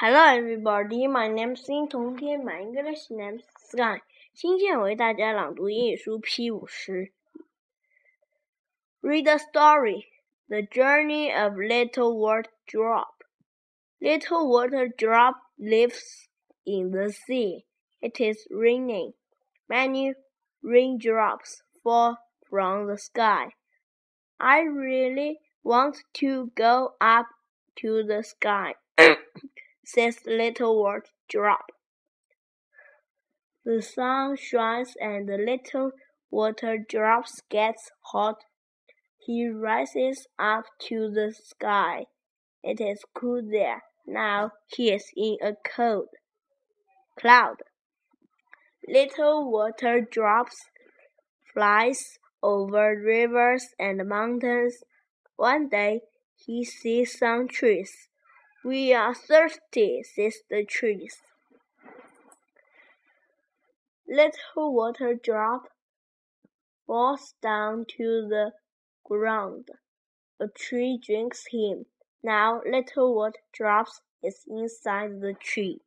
Hello, everybody. My name is 金童天 My English name is Sky. 今天为大家朗读英语书 P 五十。Read the story. The journey of little water drop. Little water drop lives in the sea. It is raining. Many raindrops fall from the sky. I really want to go up to the sky. says little water drop. The sun shines and the little water drops gets hot. He rises up to the sky. It is cool there. Now he is in a cold cloud. Little water drops flies over rivers and mountains. One day he sees some trees. We are thirsty, says the trees. Little water drop falls down to the ground. A tree drinks him. Now little water drops is inside the tree.